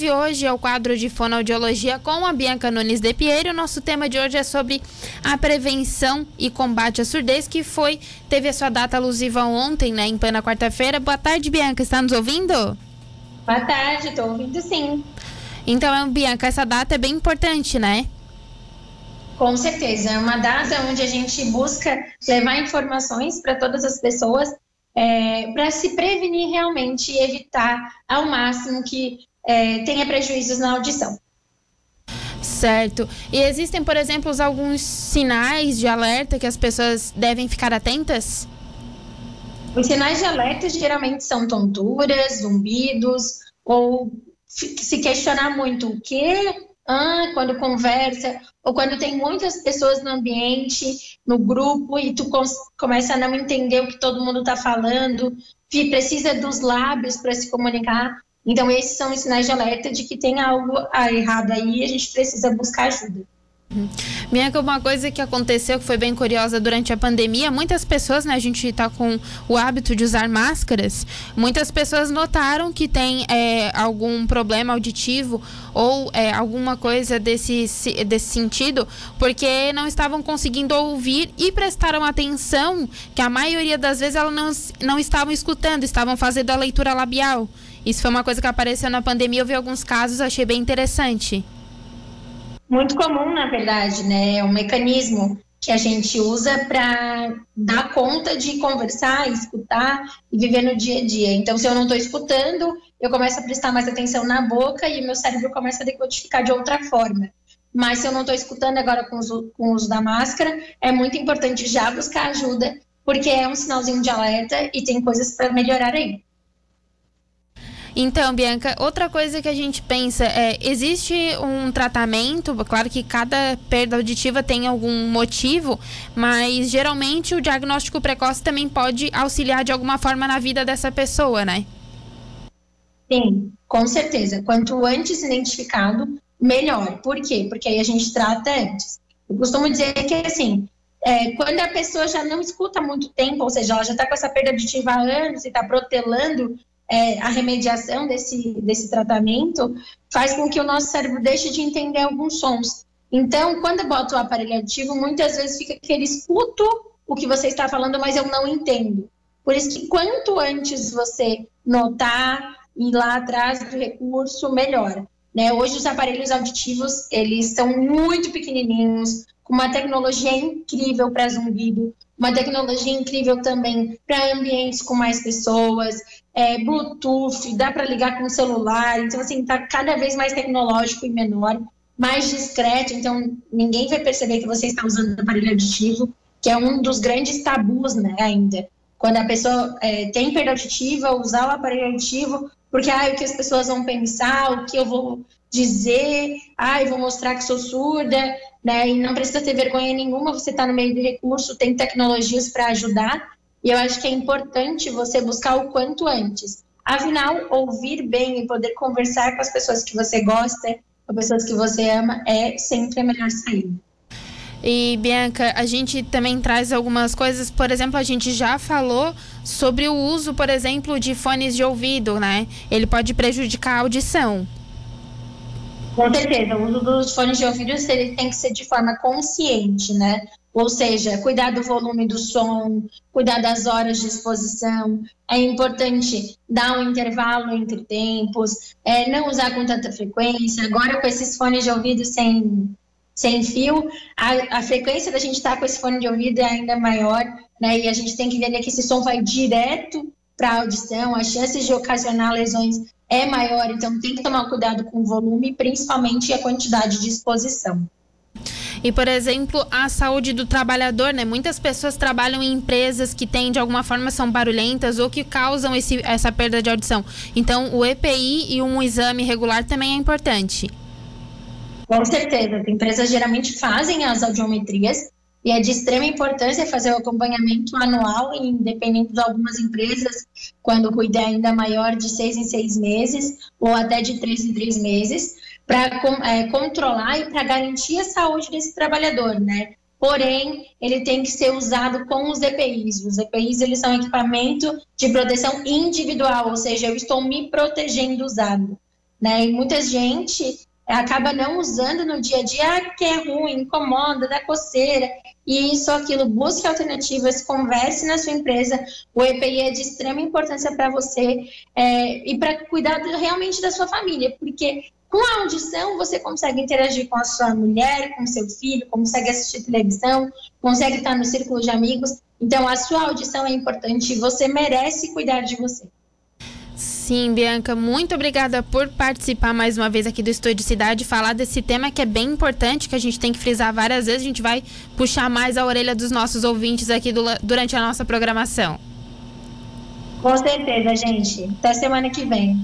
de hoje é o quadro de fonoaudiologia com a Bianca Nunes de Piero. O nosso tema de hoje é sobre a prevenção e combate à surdez, que foi teve a sua data alusiva ontem, né, em plena quarta-feira. Boa tarde, Bianca, está nos ouvindo? Boa tarde, estou ouvindo sim. Então, Bianca, essa data é bem importante, né? Com certeza, é uma data onde a gente busca levar informações para todas as pessoas é, para se prevenir realmente e evitar ao máximo que é, tenha prejuízos na audição. Certo. E existem, por exemplo, alguns sinais de alerta que as pessoas devem ficar atentas? Os sinais de alerta geralmente são tonturas, zumbidos, ou se questionar muito o que, ah, quando conversa, ou quando tem muitas pessoas no ambiente, no grupo, e tu começa a não entender o que todo mundo está falando, precisa dos lábios para se comunicar. Então, esses são os sinais de alerta de que tem algo errado aí e a gente precisa buscar ajuda. Minha, uma coisa que aconteceu que foi bem curiosa durante a pandemia, muitas pessoas, né, a gente está com o hábito de usar máscaras, muitas pessoas notaram que tem é, algum problema auditivo ou é, alguma coisa desse, desse sentido, porque não estavam conseguindo ouvir e prestaram atenção que a maioria das vezes elas não, não estavam escutando, estavam fazendo a leitura labial. Isso foi uma coisa que apareceu na pandemia, eu vi alguns casos, achei bem interessante. Muito comum, na verdade, né? É um mecanismo que a gente usa para dar conta de conversar, escutar e viver no dia a dia. Então, se eu não estou escutando, eu começo a prestar mais atenção na boca e meu cérebro começa a decodificar de outra forma. Mas se eu não estou escutando agora com, com o uso da máscara, é muito importante já buscar ajuda, porque é um sinalzinho de alerta e tem coisas para melhorar aí. Então, Bianca, outra coisa que a gente pensa é: existe um tratamento, claro que cada perda auditiva tem algum motivo, mas geralmente o diagnóstico precoce também pode auxiliar de alguma forma na vida dessa pessoa, né? Sim, com certeza. Quanto antes identificado, melhor. Por quê? Porque aí a gente trata antes. Eu costumo dizer que, assim, é, quando a pessoa já não escuta muito tempo, ou seja, ela já está com essa perda auditiva há anos e está protelando é, a remediação desse, desse tratamento faz com que o nosso cérebro deixe de entender alguns sons. Então, quando eu boto o aparelho auditivo, muitas vezes fica que ele escuto o que você está falando, mas eu não entendo. Por isso que quanto antes você notar e ir lá atrás do recurso, melhor. Né? Hoje os aparelhos auditivos, eles são muito pequenininhos, com uma tecnologia incrível para zumbido, uma tecnologia incrível também para ambientes com mais pessoas, é, Bluetooth, dá para ligar com o celular, então assim, está cada vez mais tecnológico e menor, mais discreto, então ninguém vai perceber que você está usando aparelho aditivo, que é um dos grandes tabus, né, ainda. Quando a pessoa é, tem perda auditiva, usar o aparelho aditivo, porque ah, o que as pessoas vão pensar, o que eu vou dizer, eu vou mostrar que sou surda, né? E não precisa ter vergonha nenhuma, você está no meio do recurso, tem tecnologias para ajudar. E eu acho que é importante você buscar o quanto antes. Afinal, ouvir bem e poder conversar com as pessoas que você gosta, com pessoas que você ama, é sempre a melhor saída. E Bianca, a gente também traz algumas coisas, por exemplo, a gente já falou sobre o uso, por exemplo, de fones de ouvido, né? Ele pode prejudicar a audição. Com certeza, o uso dos fones de ouvido ele tem que ser de forma consciente, né? Ou seja, cuidar do volume do som, cuidar das horas de exposição. É importante dar um intervalo entre tempos, é, não usar com tanta frequência. Agora, com esses fones de ouvido sem, sem fio, a, a frequência da gente estar tá com esse fone de ouvido é ainda maior, né? E a gente tem que entender que esse som vai direto para a audição, as chances de ocasionar lesões é maior, então tem que tomar cuidado com o volume, principalmente a quantidade de exposição. E, por exemplo, a saúde do trabalhador, né? Muitas pessoas trabalham em empresas que têm, de alguma forma, são barulhentas ou que causam esse, essa perda de audição. Então, o EPI e um exame regular também é importante. Com certeza. As empresas geralmente fazem as audiometrias e é de extrema importância fazer o acompanhamento anual, independente de algumas empresas, quando o é ainda maior, de seis em seis meses, ou até de três em três meses, para é, controlar e para garantir a saúde desse trabalhador, né? Porém, ele tem que ser usado com os EPIs. Os EPIs, eles são equipamento de proteção individual, ou seja, eu estou me protegendo usando. né? E muita gente acaba não usando no dia a dia, ah, que é ruim, incomoda, dá coceira, e isso, aquilo, busque alternativas, converse na sua empresa, o EPI é de extrema importância para você é, e para cuidar realmente da sua família, porque com a audição, você consegue interagir com a sua mulher, com seu filho, consegue assistir televisão, consegue estar no círculo de amigos. Então, a sua audição é importante e você merece cuidar de você. Sim, Bianca, muito obrigada por participar mais uma vez aqui do Estúdio Cidade, falar desse tema que é bem importante, que a gente tem que frisar várias vezes, a gente vai puxar mais a orelha dos nossos ouvintes aqui do, durante a nossa programação. Com certeza, gente. Até semana que vem.